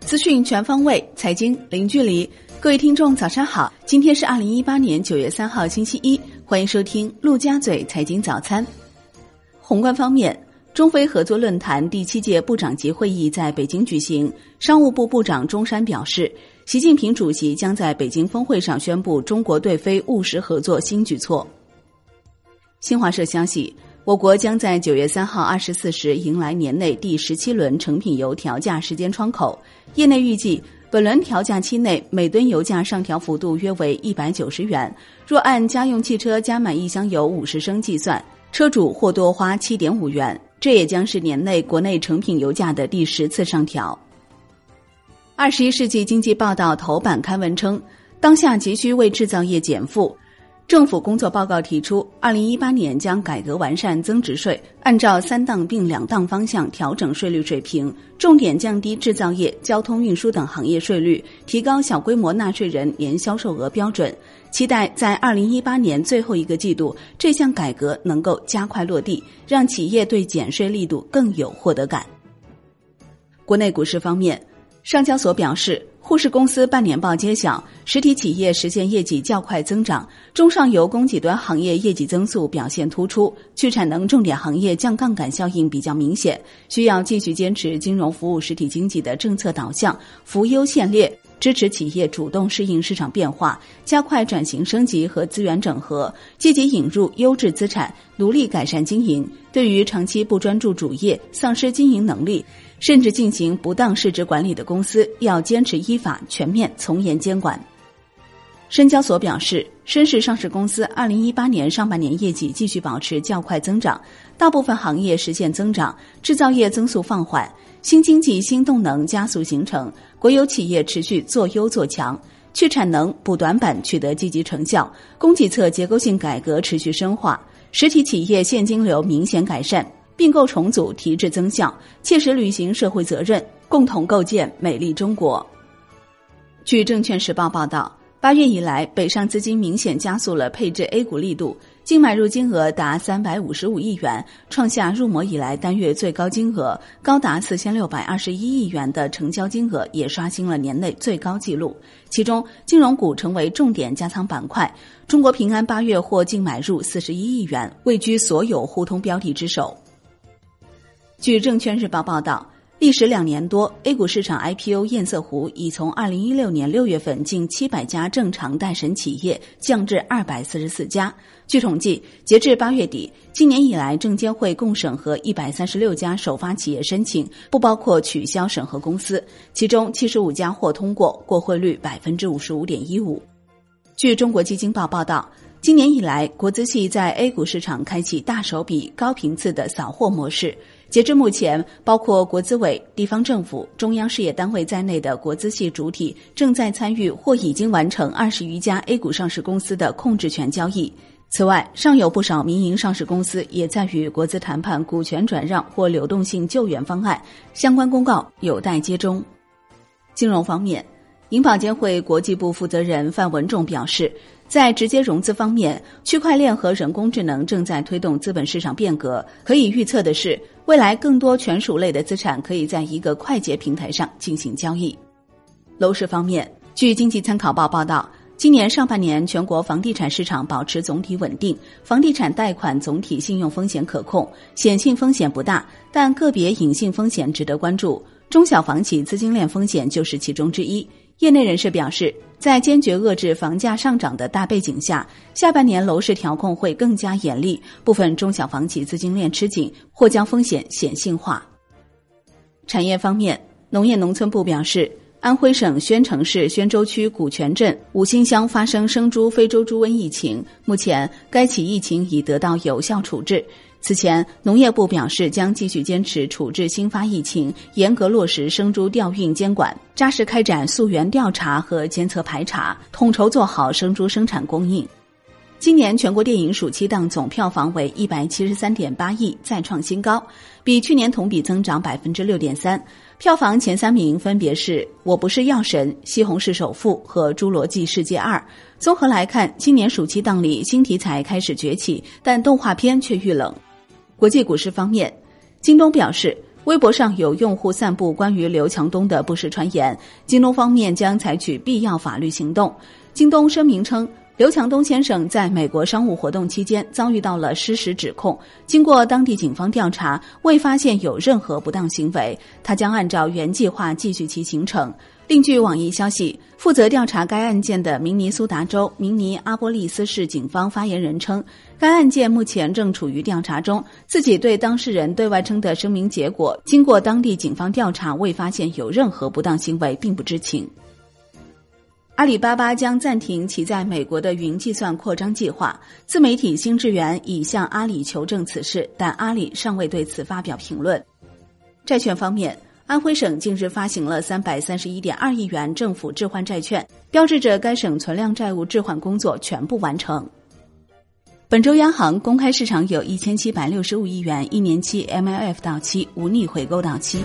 资讯全方位，财经零距离。各位听众，早上好！今天是二零一八年九月三号，星期一，欢迎收听陆家嘴财经早餐。宏观方面，中非合作论坛第七届部长级会议在北京举行。商务部部长钟山表示，习近平主席将在北京峰会上宣布中国对非务实合作新举措。新华社消息，我国将在九月三号二十四时迎来年内第十七轮成品油调价时间窗口，业内预计。本轮调价期内，每吨油价上调幅度约为一百九十元。若按家用汽车加满一箱油五十升计算，车主或多花七点五元。这也将是年内国内成品油价的第十次上调。二十一世纪经济报道头版刊文称，当下急需为制造业减负。政府工作报告提出，二零一八年将改革完善增值税，按照三档并两档方向调整税率水平，重点降低制造业、交通运输等行业税率，提高小规模纳税人年销售额标准。期待在二零一八年最后一个季度，这项改革能够加快落地，让企业对减税力度更有获得感。国内股市方面，上交所表示。沪市公司半年报揭晓，实体企业实现业绩较快增长，中上游供给端行业业绩增速表现突出，去产能重点行业降杠杆效应比较明显，需要继续坚持金融服务实体经济的政策导向，扶优限劣，支持企业主动适应市场变化，加快转型升级和资源整合，积极引入优质资产，努力改善经营。对于长期不专注主业、丧失经营能力。甚至进行不当市值管理的公司，要坚持依法全面从严监管。深交所表示，深市上市公司二零一八年上半年业绩继续保持较快增长，大部分行业实现增长，制造业增速放缓，新经济新动能加速形成，国有企业持续做优做强，去产能补短板取得积极成效，供给侧结构性改革持续深化，实体企业现金流明显改善。并购重组提质增效，切实履行社会责任，共同构建美丽中国。据证券时报报道，八月以来，北上资金明显加速了配置 A 股力度，净买入金额达三百五十五亿元，创下入摩以来单月最高金额，高达四千六百二十一亿元的成交金额也刷新了年内最高纪录。其中，金融股成为重点加仓板块，中国平安八月获净买入四十一亿元，位居所有互通标的之首。据证券日报报道，历时两年多，A 股市场 IPO 堰塞湖已从二零一六年六月份近七百家正常待审企业降至二百四十四家。据统计，截至八月底，今年以来证监会共审核一百三十六家首发企业申请，不包括取消审核公司，其中七十五家获通过，过会率百分之五十五点一五。据中国基金报报道。今年以来，国资系在 A 股市场开启大手笔、高频次的扫货模式。截至目前，包括国资委、地方政府、中央事业单位在内的国资系主体正在参与或已经完成二十余家 A 股上市公司的控制权交易。此外，尚有不少民营上市公司也在与国资谈判股权转让或流动性救援方案，相关公告有待接中。金融方面。银保监会国际部负责人范文仲表示，在直接融资方面，区块链和人工智能正在推动资本市场变革。可以预测的是，未来更多权属类的资产可以在一个快捷平台上进行交易。楼市方面，据经济参考报报道，今年上半年全国房地产市场保持总体稳定，房地产贷款总体信用风险可控，显性风险不大，但个别隐性风险值得关注。中小房企资金链风险就是其中之一。业内人士表示，在坚决遏制房价上涨的大背景下，下半年楼市调控会更加严厉，部分中小房企资金链吃紧，或将风险显性化。产业方面，农业农村部表示，安徽省宣城市宣州区古泉镇五星乡发生生猪非洲猪瘟疫情，目前该起疫情已得到有效处置。此前，农业部表示将继续坚持处置新发疫情，严格落实生猪调运监管，扎实开展溯源调查和监测排查，统筹做好生猪生产供应。今年全国电影暑期档总票房为一百七十三点八亿，再创新高，比去年同比增长百分之六点三。票房前三名分别是《我不是药神》《西红柿首富》和《侏罗纪世界二》。综合来看，今年暑期档里新题材开始崛起，但动画片却遇冷。国际股市方面，京东表示，微博上有用户散布关于刘强东的不实传言，京东方面将采取必要法律行动。京东声明称。刘强东先生在美国商务活动期间遭遇到了失实指控，经过当地警方调查，未发现有任何不当行为，他将按照原计划继续其行程。另据网易消息，负责调查该案件的明尼苏达州明尼阿波利斯市警方发言人称，该案件目前正处于调查中，自己对当事人对外称的声明结果，经过当地警方调查，未发现有任何不当行为，并不知情。阿里巴巴将暂停其在美国的云计算扩张计划。自媒体新智源已向阿里求证此事，但阿里尚未对此发表评论。债券方面，安徽省近日发行了三百三十一点二亿元政府置换债券，标志着该省存量债务置换工作全部完成。本周央行公开市场有一千七百六十五亿元一年期 MLF 到期，无逆回购到期。